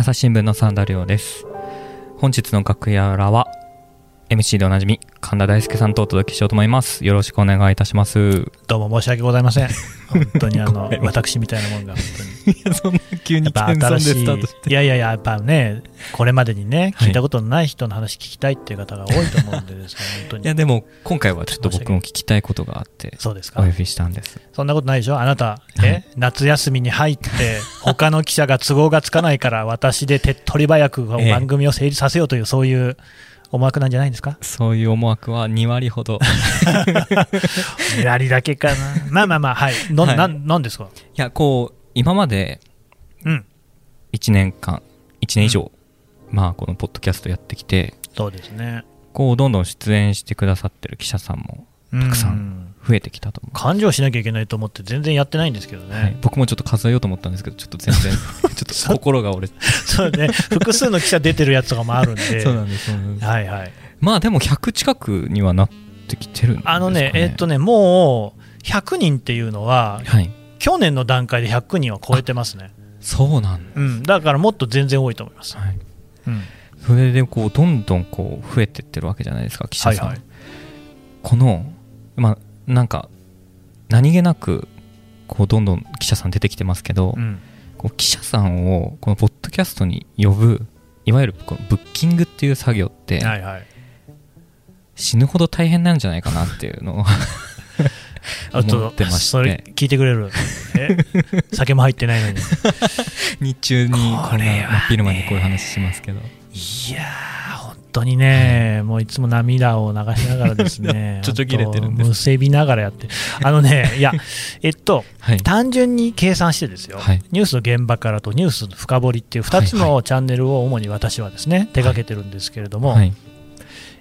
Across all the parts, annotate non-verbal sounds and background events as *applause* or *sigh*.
朝日新聞の三田亮です本日の楽屋裏は MC でおなじみ神田大輔さんとお届けしようと思いますよろしくお願いいたしますどうも申し訳ございません。本当にあの、*laughs* 私みたいなもんが本当に。*laughs* いやそんな急に謙遜でスタートしていやいやいや、やっぱね、これまでにね、はい。聞いたことのない人の話聞きたいっていう方が多いと思うんでですね、本当に。いやでも今回はちょっと僕も聞きたいことがあってそうですか？お呼。びしたんです。そんなことないでしょ？あなた、はい。え？夏休みに入って、*laughs* 他の記者が都合がつかないから、私で手っ取り早くええ番組を成立させようという、そういう思惑なんじゃないんですか？*laughs* そういう思惑は2割ほど。やりだけかな。まあまあまあ、はい。のはい。なんなんですか？いやこう今までうん。1年間1年以上、まあこのポッドキャストやってきてそうですね。こうどんどん出演してくださってる記者さんもたくさんうん増えてきたと思う。勘定しなきゃいけないと思って全然やってないんですけどね。はい、僕もちょっと数えようと思ったんですけどちょっと全然 *laughs* ちょっと心が折れて。そうね、複数の記者出てるやつとかもあるんで、*laughs* そうなんですそうなんです。はいはい。まあでも100近くにはなってきてるんですか、ね、あのね、えっとね、もう100人っていうのは、はい去年の段階で100人は超えてますね。そうなんだ、うん、だからもっと全然多いと思います。はい、うん、それでこうどんどんこう増えてってるわけじゃないですか記者さん、はいはい。このまあなんか何気なくこうどんどん記者さん出てきてますけど、うん、こう記者さんをこのポッドキャストに呼ぶいわゆるこのブッキングっていう作業ってはいはい。死ぬほど大変なんじゃないかなっていうのを *laughs* *laughs* あとそれ聞いてくれる？え？*laughs* 酒も入ってないのに。*laughs* 日中にこれはね。昼間にこういう話しますけど。いやー、本当にね、もういつも涙を流しながらですねちょちょぎれてるんです。むせびながらやって、あのね、いや、えっと、はい。単純に計算してですよ、はい。ニュースの現場からとニュースの深掘りっていう2つはいのチャンネルを主に私はですね、手掛けてるんですけれども、はい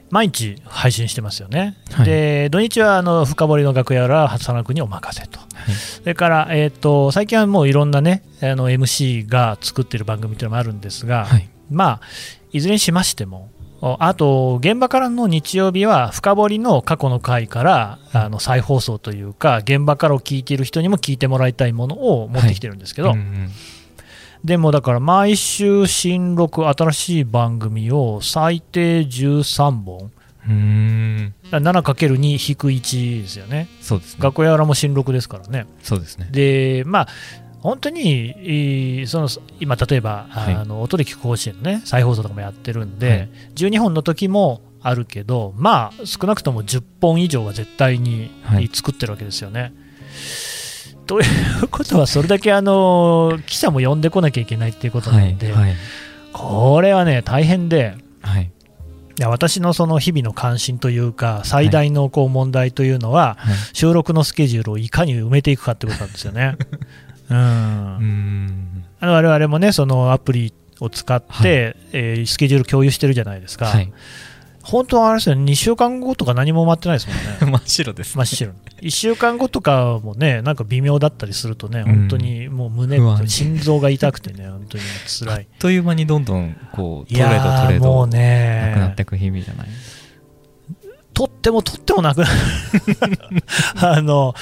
毎日配信してますよね。はい。で、土日はあの深掘りの楽屋は佐野君にお任せと。はい。それから、えっと最近はもういろんなね、あの MC が作ってる番組っていうのもあるんですが、はい。まあ、いずれにしましても、おあと、現場からの日曜日は、深掘りの過去の回からあの再放送というか、現場からを聞いている人にも聞いてもらいたいものを持ってきてるんですけど、うんうんでもだから、毎週新録、新しい番組を最低13本、うーん。だから 7×2-1 ですよね、そうですね。楽屋裏も新録ですからね。そうですね。で、まあ、本当に、えーその今、例えば、はい。あの音で聞く甲子園のね、再放送とかもやってるんで、はい。12本の時もあるけど、まあ、少なくとも10本以上は絶対にはい。作ってるわけですよね。ということは、それだけあの記者も呼んでこなきゃいけないっていうことなんで、はいこれはね、大変で。はい。いや私のその日々の関心というか、最大のこう問題というのは、はい。収録のスケジュールをいかに埋めていくかってことなんですよね。*laughs* うん。我々もね、そのアプリを使って、はい。えースケジュール共有してるじゃないですか、はい本当はあれですよね、2週間後とか何も待ってないですもんね、*laughs* 真っ白です真っ白、1週間後とかもね、なんか微妙だったりするとね、うん本当にもう胸心臓が痛くてね、本当に辛い。あっという間にどんどんこういトレードトレードもうなくなっねていく日々じゃない？とってもとってもなくなる。*laughs* あの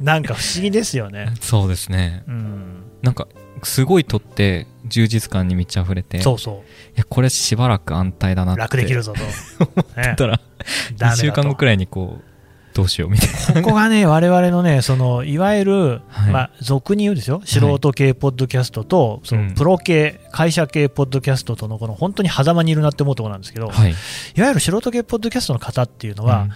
なんか不思議ですよね。そうですね。うん、なんかすごいとって充実感に満ち溢れて。いそう。そやこれしばらく安泰だなっう、て。楽できるぞと。*laughs* ね。たら2週間後くらいにこうどうしようみたいな。ここがね、我々のね、そのいわゆる、はい。まあ、俗に言うですよ、素人系ポッドキャストと、そうん。のプロ系、会社系ポッドキャストとのこの本当に狭間にいるなって思うところなんですけど、はい。いわゆる素人系ポッドキャストの方っていうのは、うん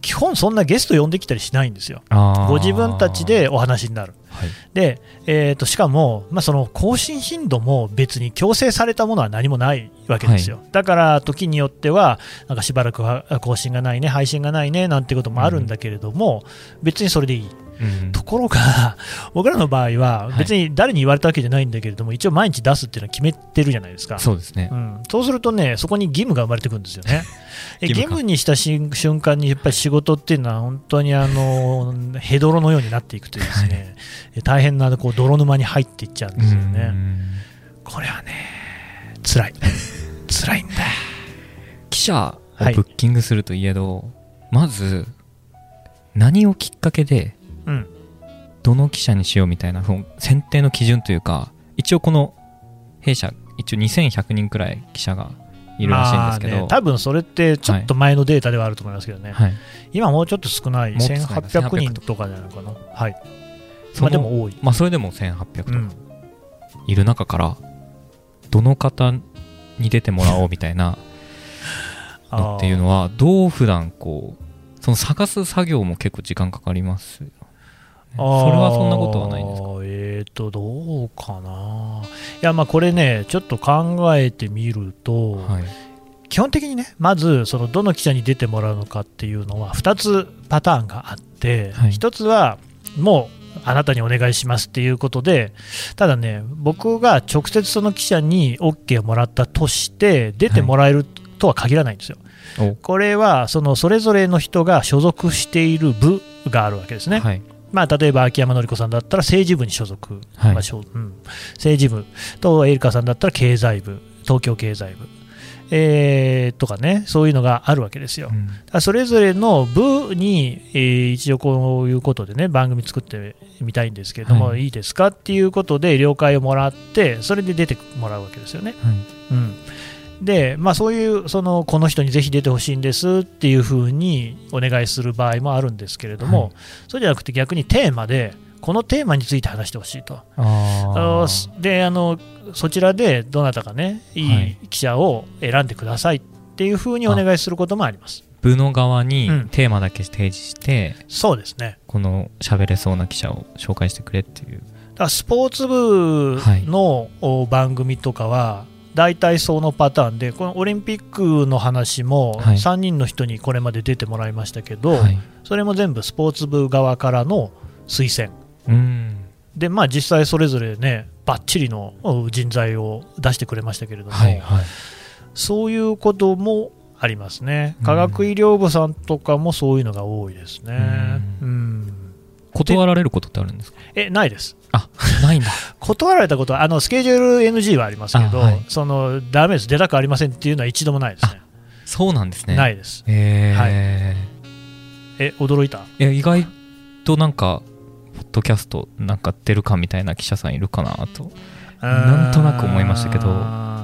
基本そんなゲスト呼んできたりしないんですよ。ご自分たちでお話になる。はいで、えー、としかも、まあ、その更新頻度も別に強制されたものは何もないわけですよ、だから時によっては、なんかしばらくは更新がないね、配信がないねなんてこともあるんだけれども、別にそれでいい。うんところが、*laughs* 僕らの場合はは、い別に誰に言われたわけじゃないんだけれども、一応毎日出すっていうのは決めてるじゃないですか。そうですねうん、そうするとね、そこに義務が生まれてくるんですよね。*laughs* で義義務にしたし瞬間に、やっぱり仕事っていうのは、本当にあのヘドロのようになっていくというですね、大変なこう泥沼に入っていっちゃうんですようね。んこれはね、辛い。*laughs* 辛いんだ。記者をブッキングするといえど、まず何をきっかけでうん。どの記者にしようみたいな選定の基準というか一応この弊社一応2100人くらい記者がいるらしいんですけど、まあね、多分それってちょっと前のデータではあると思いますけどね、はい、今もうちょっと少ない、もっと少ない1800人とかじゃないかな、はい、そのまあ、でも多い、まあ、それでも1800とうん、いる中から、どの方に出てもらおうみたいな *laughs* のっていうのは、どう普段こう、その探す作業も結構時間かかりますそれはそんなことはないんですか？えーと、どうかな、いや、まあこれね、ちょっと考えてみると、はい。基本的にね、まずそのどの記者に出てもらうのかっていうのは、2つパターンがあって、はい1つはもうあなたにお願いしますっていうことで、ただね、僕が直接その記者に OK をもらったとして、出てもらえるとは限らないんですよ。おこれはそのそれぞれの人が所属している部があるわけですね。はい。まあ、例えば秋山紀子さんだったら政治部に所属、はい。まあしょうん、政治部。とエリカさんだったら経済部、東京経済部、えーとかね、そういうのがあるわけですよ。うん。それぞれの部に、えー一応こういうことでね、番組作ってみたいんですけれども、はい。い、いですかっていうことで了解をもらって、それで出てもらうわけですよね。はい。うん、で、まあ、そういうそのこの人にぜひ出てほしいんですっていうふうにお願いする場合もあるんですけれども、はい。そうじゃなくて逆にテーマでこのテーマについて話してほしいと。あであのそちらでどなたかねいはい。い記者を選んでくださいっていうふうにお願いすることもあります。部の側にうん。テーマだけ提示して、そうですね。この喋れそうな記者を紹介してくれっていう。だスポーツ部のお番組とかは大体そのパターンでこのオリンピックの話もはい3人の人にこれまで出てもらいましたけど、はい。それも全部スポーツ部側からの推薦うん。で、まあ、実際それぞれねばっちりのお人材を出してくれましたけれども、はい。はい。そういうこともありますねうん科学医療部さんとかもそういうのが多いですね。ううん断られることってあるんですか？えないですあ、ないんだ。*laughs* 断られたことはあのスケジュール NG はありますけど、あはいそのダメです、出たくありませんっていうのは一度もないですね。そうなんですね。。ないいです。ええ、驚いた？ーいや、意外となんか、ポッドキャストなんか出るかみたいな記者さんいるかなと。なんとなく思いましたけど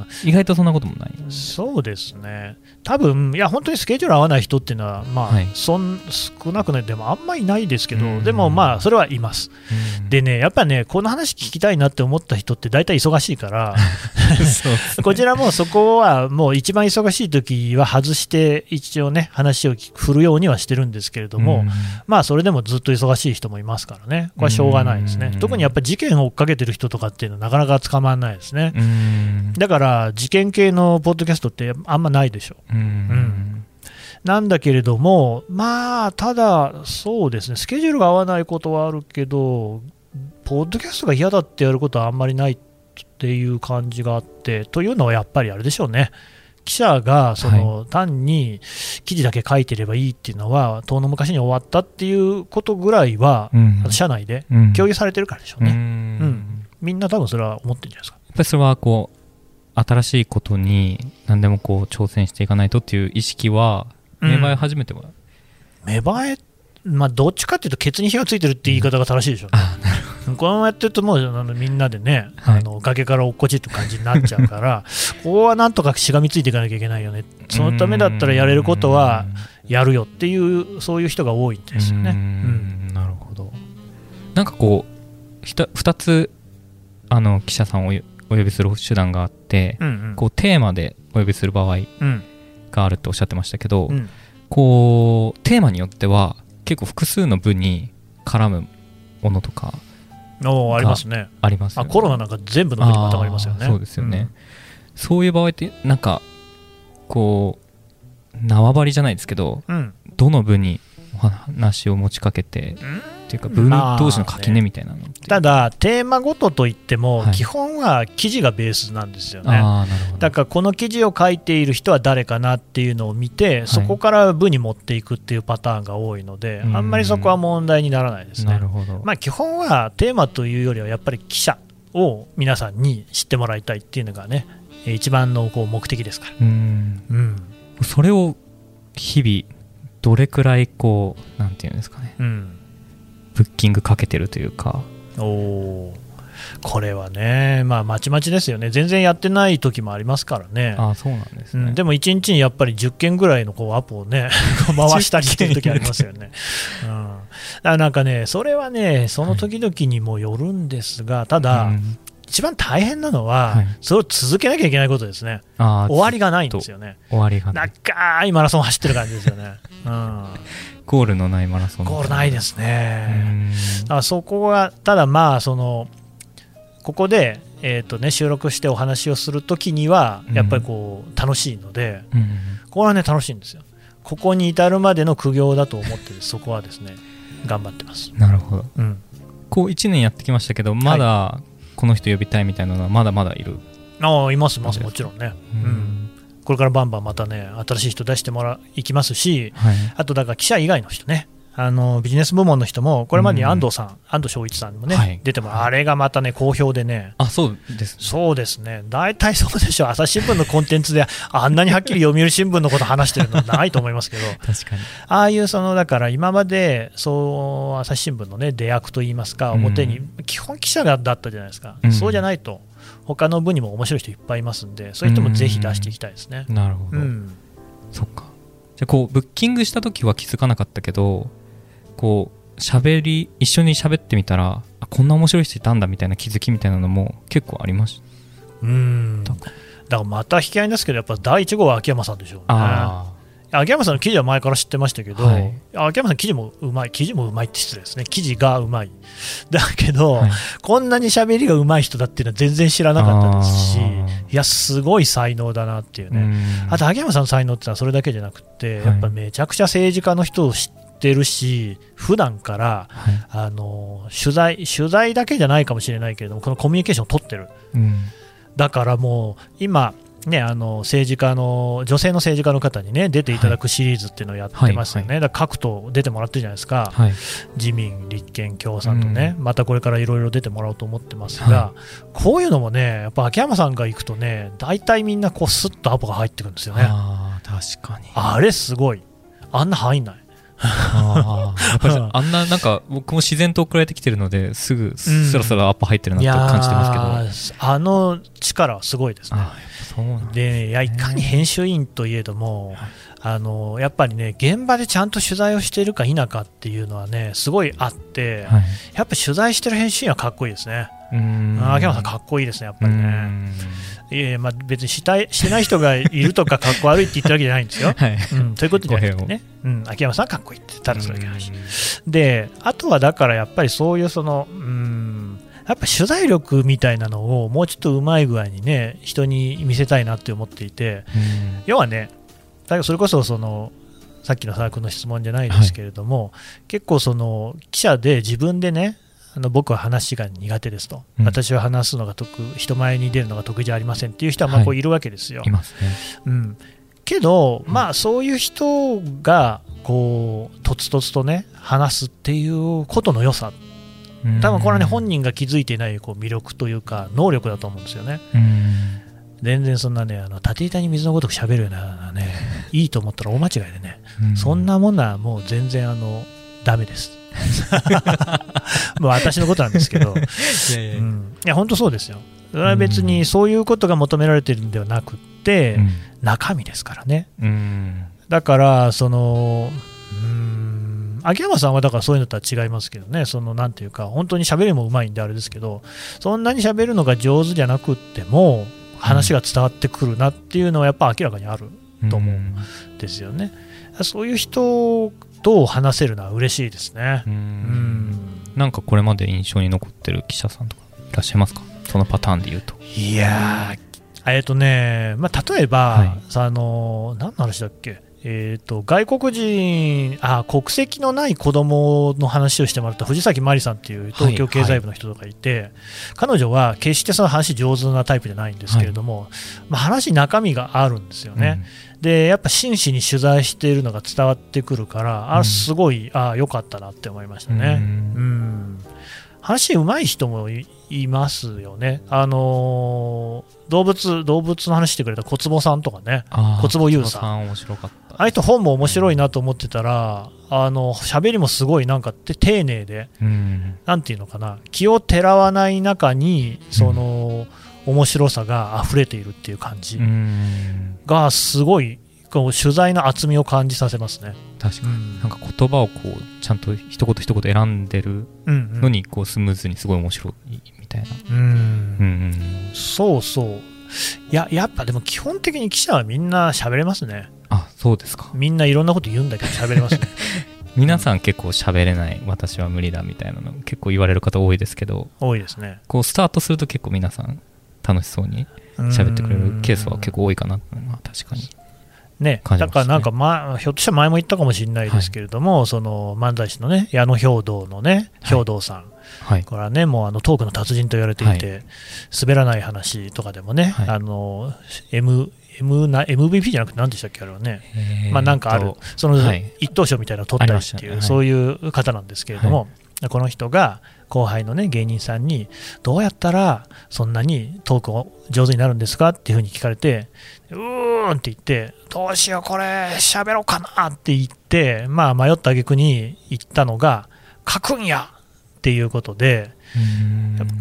あ意外とそんなこともない。ーそうですね、多分いや、本当にスケジュール合わない人っていうのは、まあはいそん少なくない、でもあんまりいないですけど、うんでもまあ、それはいます。うんでね、やっぱね、この話聞きたいなって思った人って大体忙しいから、*laughs* ねこちらもそこはもう一番忙しい時は外して、一応ね、話を振るようにはしてるんですけれども、うんまあそれでもずっと忙しい人もいますからね、これはしょうがないですねうん。特にやっぱり事件を追っかけてる人とかっていうのはなかなか捕まらないですね。うん。だから事件系のポッドキャストってあんまないでしょ。うんんなんだけれども、まあ、ただ、そうですね、スケジュールが合わないことはあるけど、ポッドキャストが嫌だってやることはあんまりないっていう感じがあって、というのはやっぱりあれでしょうね。記者がその、単に記事だけ書いてればいいっていうのは、遠の昔に終わったっていうことぐらいは、うん社内でうん共有されてるからでしょうね。うんうんみんな多分それは思ってるんじゃないですか。やっぱりそれはこう新しいことに何でもこう挑戦していかないとっていう意識は芽生え始めても、芽生え、まあ、どっちかっていうと、ケツに火がついてるって言い方が正しいでしょ。うこのままやってると、もうあのみんなでね、はい。あの崖から落っこちって感じになっちゃうから、*laughs* ここはなんとかしがみついていかなきゃいけないよね、そのためだったらやれることはやるよっていう、そういう人が多いんですよね。ううん。んなるほど。なんかこうひた2つあの記者さんをお呼びする手段があって、うんうん。こうテーマでお呼びする場合うんがあるっておっしゃってましたけど、うん。こうテーマによっては結構複数の部に絡むものとかありますね。ありますよね。あコロナなんか全部の国にまたがりますよね。そうですよね、そういう場合ってなんかこう縄張りじゃないですけどうん、うんどの部にお話を持ちかけてっていうか部まあ同士の垣根みたいなのって、ただ、テーマごとといっても、はい。基本は記事がベースなんですよね。ああなるほど。だからこの記事を書いている人は誰かなっていうのを見て、そこから部に持っていくっていうパターンが多いので、うん。あんまりそこは問題にならないですね。なる。ほど、まあ、基本はテーマというよりはやっぱり記者を皆さんに知ってもらいたいっていうのがね、えー一番のこう目的ですから。うん。うん。それを日々どれくらいこうなんていうんですかね。うん、ブッキングかけてるというか。おー。これはね、まあ、まちまちですよね、全然やってない時もありますからね、あそうなんですね、うん、でも1日にやっぱり10件ぐらいのこうアポをね、*laughs* 回したりしてる時ありますよね。うん、だからなんかね、それはね、その時々にもよるんですが、ただ、うん。一番大変なのは、はい。それを続けなきゃいけないことですね、終わりがないんですよね、終わりがない。長いマラソン走ってる感じですよね、うん、ゴールのないマラソンゴールないですうね。ん。だそこは、ただまあ、そのここで、えーとね、収録してお話をするときには、やっぱりこう楽しいので、うん。これはね、楽しいんですよ。ここに至るまでの苦行だと思って、そこはですね、頑張ってます。なるほど。うん、こう1年やってきましたけどまだこの人呼びたいみたいなのはまだまだいる、ああ、います、います、もちろんね。ううんこれからバンバンまたね、新しい人出してもらいきますし、はい。あとだから記者以外の人ね、あのビジネス部門の人も、これまでに安藤さん、安藤翔一さんにもね、はい。出てもあれがまたね、好評でね、あそうですそうですね、大体そうでしょ。う、朝日新聞のコンテンツで、あんなにはっきり読売新聞のこと話してるのないと思いますけど、*laughs* 確かに。ああいうそのだから今までそう朝日新聞の、ね、出役といいますか、うん。表に、基本記者がだったじゃないですか、うん。そうじゃないと、他の部にも面白い人いっぱいいますんで、そういう人もぜひ出していきたいですね。なるほど、うん。そっか。じゃあこうブッキングした時は気づかなかったけどこう喋り一緒に喋ってみたらあこんな面白い人いたんだみたいな気づきみたいなのも結構ありましうん。ただからまた引き合いですけど、やっぱ第1号は秋山さんでしょうね。あ秋山さんの記事は前から知ってましたけど、はい。秋山さん、記事もうまい、記事もうまいって失礼ですね、記事がうまい。だけど、はい。こんなに喋りがうまい人だっていうのは全然知らなかったですし、あいや、すごい才能だなっていうーね。うん。あと、秋山さんの才能ってのはそれだけじゃなくて、はい。やっぱめちゃくちゃ政治家の人を知ってるし、普段から、はい。あの取材取材だけじゃないかもしれないけれども、このコミュニケーションを取ってる。うん。だからもう今、ね、あの政治家の女性の政治家の方に、ね、出ていただくシリーズっていうのをやってますよね、はい。だから各党出てもらってるじゃないですか、はい。自民、立憲、共産とね、うまたこれからいろいろ出てもらおうと思ってますが、はこういうのもね、やっぱ秋山さんが行くとね、大体みんなこうスッとアポが入ってくるんですよね、ああ確かに。あれすごい、あんな入んない。あー。やっぱりあんななんか僕も自然と送られてきてるのですぐスラスラアップ入ってるなと感じてますけど、すあの力はすごいですね。で、いやいかに編集員といえども、はい。あのやっぱりね、現場でちゃんと取材をしているか否かっていうのはね、すごいあって、はい。やっぱ取材してる編集員はかっこいいですね。秋山さん、かっこいいですね、やっぱりね。ん。いやまあ、別にしたい *laughs* してない人がいるとか、かっこ悪いって言ってるわけじゃないんですよ。*laughs* はい。うん、ということじゃなくて語弊ね、うん、秋山さんはかっこいいって、ただそれだけの話。うん。で、あとはだからやっぱりそういうその、うん、やっぱ取材力みたいなのをもうちょっとうまい具合にね、人に見せたいなって思っていて、うん。要はね、それこそそのさっきの佐々君の質問じゃないですけれども、結構その記者で自分でね、あの僕は話が苦手ですと、うん。私は話すのが得人前に出るのが得意じゃありませんっていう人はまあこうはいいるわけですよ。いますね。うん、けど、まあ、そういう人がこうとつとつとね話すっていうことの良さ、多分これはね本人が気づいていないこう魅力というか能力だと思うんですよね。うん。全然そんなね、あの縦板に水のごとく喋るようなね、*laughs* いいと思ったら大間違いでね、うん。そんなもんなもう全然あのダメです。もう私のことなんですけど、*laughs* いやうん、いや本当そうですよ。それは別にそういうことが求められてるんではなくって、うん。中身ですからね。うん。だから、その、うーん、秋山さんはだからそういうのとは違いますけどね、そのなんていうか、本当に喋りもうまいんであれですけど、そんなに喋るのが上手じゃなくっても、話が伝わってくるなっていうのはやっぱ明らかにあると思うんですよね。そういう人と話せるのは嬉しいですね。ううん。ん。なんかこれまで印象に残ってる記者さんとかいらっしゃいますか？そのパターンで言うと。いやー、えっとね、まあ、例えば、はい。さあの何の話だっけ、えー、と外国人あ、国籍のない子供の話をしてもらった藤崎真理さんっていう東京経済部の人とかいて、彼女は決してその話上手なタイプじゃないんですけれども、まあ、話、中身があるんですよね、でやっぱ真摯に取材しているのが伝わってくるから、うん。あすごい、あ良かったなって思いましたね。うん。うん話うまい人もいいますよね、あのー動物動物の話してくれた小坪さんとかね、小坪優さん。面白かった。あの人、本も面白いなと思ってたら、あの喋りもすごいなんかて丁寧で、うん。なんていうのかな、気をてらわない中に、その、面白さが溢れているっていう感じうん。が、すごい、こう取材の厚みを感じさせますね。確かになんか言葉をこうちゃんと一言一言選んでるうんうんのにこうスムーズにすごい面白いみたいなうんうんそうそう。いや、やっぱでも基本的に記者はみんな喋れますね。あそうですかみんないろんなこと言うんだけど喋れますね。*laughs* 皆さん結構喋れない私は無理だみたいなの結構言われる方多いですけど多いですね。こうスタートすると結構皆さん楽しそうに喋ってくれるケースは結構多いかなっていうのは確かにね、ね。だからなんか、まあ、ひょっとしたら前も言ったかもしれないですけれども、その漫才師のね、矢野兵道のね、はい。兵道さん、はい。これはね、もうあのトークの達人と言われていて、滑らない話とかでもね、はい。あの M M な MVP じゃなくて、何でしたっけ、あれはね、まあ、なんかある、そのはい。一等賞みたいなのを取ったりっていう、そういう方なんですけれども、この人が後輩の、ね、芸人さんに、どうやったらそんなにトークを上手になるんですかっていうふうに聞かれて、うーんって言って、どうしよう、これ、喋ろうかなって言って、まあ、迷った挙句に言ったのが、書くんやっていうことで、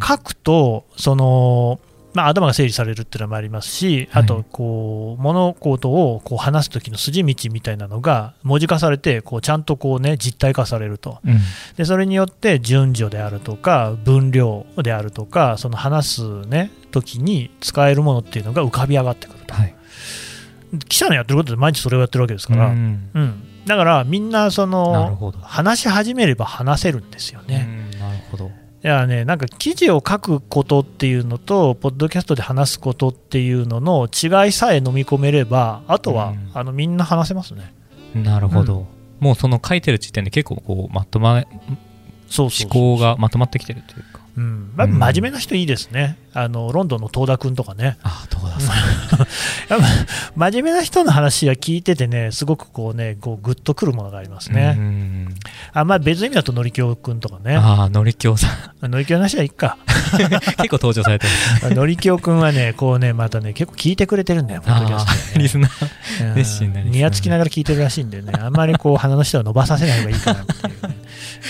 書くと、その、まあ、頭が整理されるっていうのもありますし、はい。あとこう物事をこう話す時の筋道みたいなのが文字化されてこうちゃんとこう、ね、実体化されると。うん。でそれによって順序であるとか分量であるとかその話す、ね、時に使えるものっていうのが浮かび上がってくると、はい記者のやってることで毎日それをやってるわけですから、うん。うん。だからみんなその話し始めれば話せるんですよね。うん。なるほど。いやね、なんか記事を書くことっていうのと、ポッドキャストで話すことっていうのの違いさえ飲み込めれば、あとは、うん。あのみんな話せますね。なるほど、もうその書いてる時点で結構こうまとまそうそう思考がまとまってきてるという。かうん真面目な人いいですね。あのロンドンの東田君とかね。あどうださ *laughs* やっぱ真面目な人の話は聞いててね、すごくこうね、こうグッとくるものがありますね。うんあまあ、別の意味だと、のりきょう君とかね。ああのりきょうさんのりきょうの話はいいか。*laughs* 結構登場されてます *laughs* のりきょう君はね、こうね、またね、結構聞いてくれてるんだよ、ポッドキャあストでねーリスナーうん熱心なにやつきながら聞いてるらしいんでね、あんまりこう鼻の下を伸ばさせない方がいいかなっていうね。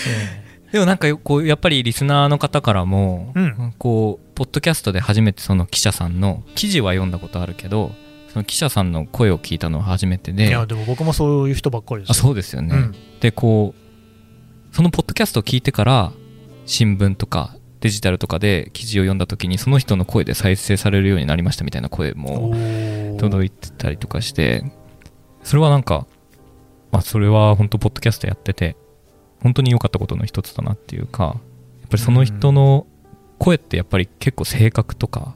えでもなんかこうやっぱりリスナーの方からも、うん。こうポッドキャストで初めてその記者さんの記事は読んだことあるけどその記者さんの声を聞いたのは初めてで。えいや、でも僕もそういう人ばっかりですあよ。そうですよね、うん。でこうそのポッドキャストを聞いてから新聞とかデジタルとかで記事を読んだ時にその人の声で再生されるようになりましたみたいな声も届いてたりとかしてそれはなんかまあそれは本当ポッドキャストやってて本当に良かったことの一つだなっていうかやっぱりその人の声ってやっぱり結構性格とか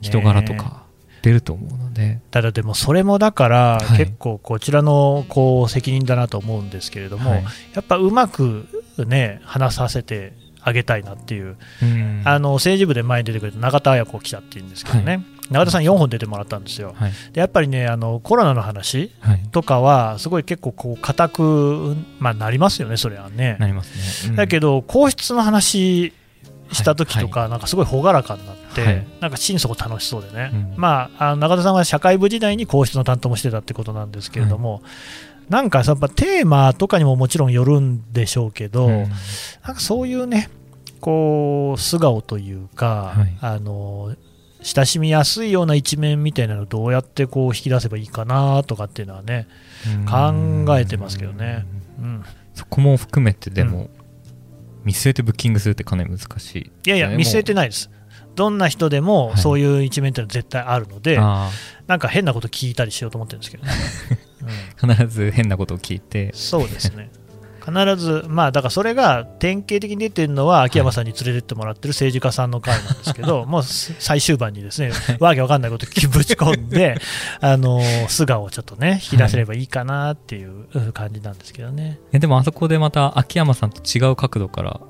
人柄とか出ると思うので、ただでもそれもだから、はい。結構こちらのこう責任だなと思うんですけれども、はい。やっぱうまくね、話させてあげたいなっていう、うん。あの政治部で前に出てくれた永田綾子記者っていうんですけどね、永田さん4本出てもらったんですよ。はい。でやっぱりねあのコロナの話はい。とかはすごい結構こう硬く、まあ、なりますよね、それはね。なりますね、うん。だけど皇室の話した時とか、なんかすごい朗らかになって、はい。なんか心底楽しそうでね、うん。まあ、あの中田さんは社会部時代に皇室の担当もしてたってことなんですけれども、なんかやっぱテーマとかにももちろんよるんでしょうけど、うん。なんかそういうね、こう素顔というか、はい。あの親しみやすいような一面みたいなのをどうやってこう引き出せばいいかなとかっていうのはね、考えてますけどね。うん、そこも含めてでも、見据えてブッキングするってかなり難しい。いやいや、見据えてないです。どんな人でもはい。そういう一面ってのは絶対あるので、あなんか変なこと聞いたりしようと思ってるんですけどね。*laughs* うん。ー必ず変なことを聞いて。そうですね。必ず、まあだからそれが典型的に出てるのは、秋山さんに連れてってもらってる政治家さんの会なんですけど、*laughs* もうす最終盤にですね、わけわかんないことぶち込んで、*laughs* あの素顔をちょっとね、引き出せればいいかなっていう感じなんですけどね。えでもあそこでまた秋山さんと違う角度から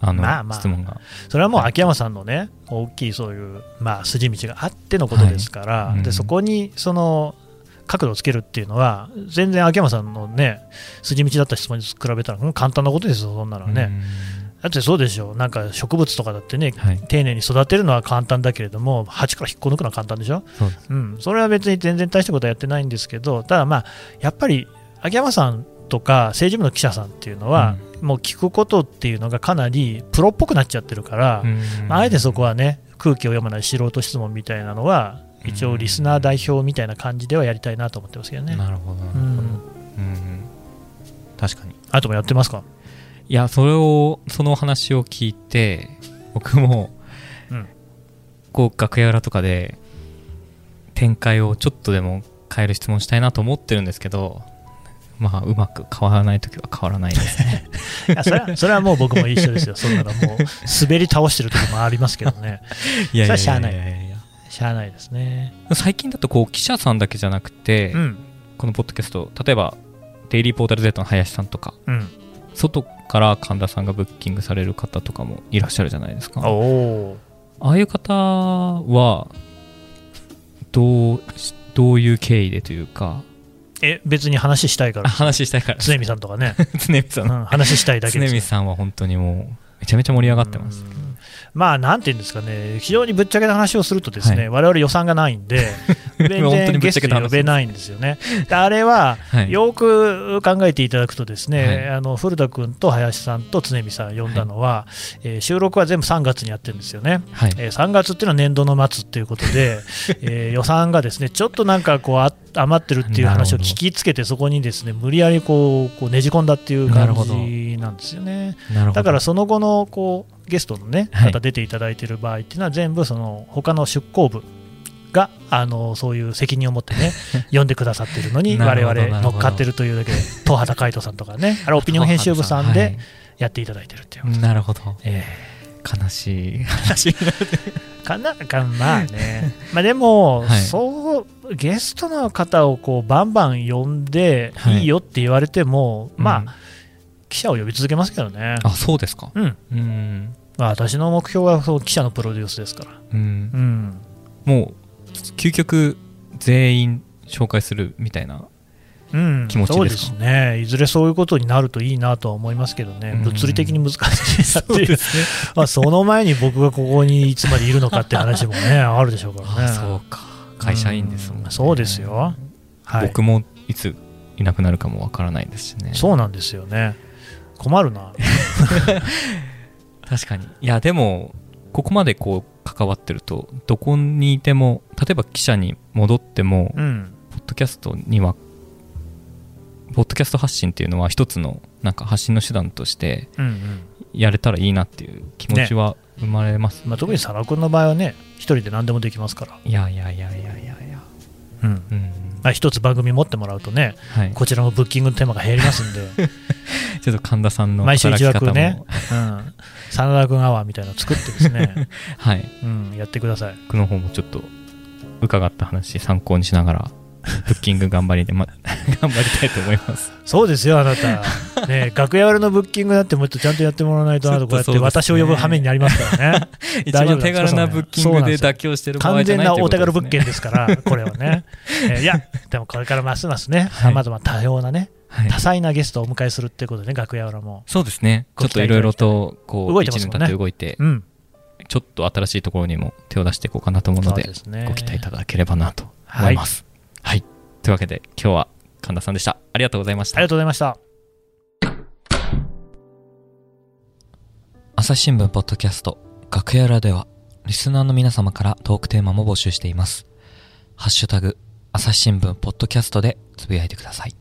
あの、まあまあ。質問が。それはもう秋山さんのね、大きいそういう、まあ、筋道があってのことですから、はい。うん。でそこにその角度をつけるっていうのは、全然秋山さんのね、筋道だった質問に比べたら、もう簡単なことですよ、そんなのはね。だってそうでしょ、なんか植物とかだってね、はい。丁寧に育てるのは簡単だけれども、鉢から引っこ抜くのは簡単でしょ、そううん、それは別に全然大したことはやってないんですけど、ただまあ、やっぱり秋山さんとか政治部の記者さんっていうのは、もう聞くことっていうのがかなりプロっぽくなっちゃってるから、うん。まあ、あえてそこはね、空気を読まない素人質問みたいなのは、一応リスナー代表みたいな感じではやりたいなと思ってますけどね。なるほどうん。うん確かに。あともやってますか？いやそれをそのお話を聞いて僕も、うん。こう楽屋裏とかで展開をちょっとでも変える質問したいなと思ってるんですけどまあうまく変わらない時は変わらないですね。*laughs* いやそれはそれはもう僕も一緒ですよ、そんなのもう滑り倒してる時もありますけどね、*laughs* いやいやいやいやしゃあないですね。最近だとこう記者さんだけじゃなくて、うん、このポッドキャスト例えばデイリーポータル Z の林さんとかうん、外から神田さんがブッキングされる方とかもいらっしゃるじゃないですか。ああいう方はどうしどういう経緯でというかえ、別に話したいかあら、話したいから。常見さんとかね、*laughs* 常見さうんん、話したいだけ常見。さんは本当にもうめちゃめちゃ盛り上がってます。うんまあ、なんていうんですかね、非常にぶっちゃけた話をすると、ですね、は我々予算がないんで、*laughs* 全然ゲストに呼べないんですよね。であれは、はい。よく考えていただくと、ですね、はい。あの古田君と林さんと常見さん呼んだのは、えー収録は全部3月にやってるんですよね。はい。えー3月っていうのは年度の末っていうことで、*laughs* えー予算がですねちょっとなんかこうあ余ってるっていう話を聞きつけて、そこにですね無理やりこうこうねじ込んだっていう感じなんですよね。だからその後のこうゲストのねはい。方出ていただいている場合っていうのは全部その他の出向部があのそういう責任を持ってね *laughs* 呼んでくださっているのにな我々乗っかってるというだけで東畑海人さんとかね *laughs* あれオピニオン編集部さんでやっていただいてるっていう、はいなるほど。え悲しい。話になるーかなかまあね。*laughs* まあでも、はい。そうゲストの方をこうバンバン呼んではい。いいよって言われても、まあ、うん記者を呼び続けますけどね。あそうですか。うん。うん。まあ、私の目標はそう記者のプロデュースですから。うん。うん。もう究極全員紹介するみたいなうん、気持ちですか？そうですね、いずれそういうことになるといいなとは思いますけどね、うん。物理的に難しいなっていう、*laughs* まあその前に僕がここにいつまでいるのかって話もね、*laughs* あるでしょうからね。あそうか。会社員ですもんね。うん。そうですよ、はい、僕もいついなくなるかもわからないですしね。そうなんですよね、困るな、*laughs* 確かに。いやでもここまでこう関わってるとどこにいても例えば記者に戻っても、うん、ポッドキャストにはポッドキャスト発信っていうのは一つのなんか発信の手段としてやれたらいいなっていう気持ちは生まれます、まあ、特に佐野君の場合はね、一人で何でもできますから、いやいやいやいやいやいや。うん。うんまあ、一つ番組持ってもらうとね、はい。こちらもブッキングの手間が減りますんで。*laughs* ちょっと神田さんの毎週一働き方も、枠ね、うん、真田君アワーみたいなの作ってですね、*laughs* はい。うん、やってください。僕の方もちょっと伺った話参考にしながらブッキング頑張りで、ま、*laughs* 頑張りたいと思います。そうですよ、あなた。ね、*laughs* 楽屋裏のブッキングだってもっとちゃんとやってもらわないとなと、こうやって私を呼ぶ羽目になりますからね。*laughs* 一大丈夫なんですか番手軽なブッキングで妥協してる場合完じゃない全なお手軽物件ですから、これはね。えーいや、でもこれからますますね、はい。さまざま多様なね、はい。多彩なゲストをお迎えするっていうことでね、楽屋裏も。そうですね。ちょっといろいろとこう動いてますね。動いてうん、ちょっと新しいところにも手を出していこうかなと思うのでですね。ご期待いただければなと思いますはい、というわけで今日は神田さんでした。ありがとうございました。ありがとうございました。朝日新聞ポッドキャスト楽屋裏ではリスナーの皆様からトークテーマも募集しています。ハッシュタグ朝日新聞ポッドキャストでつぶやいてください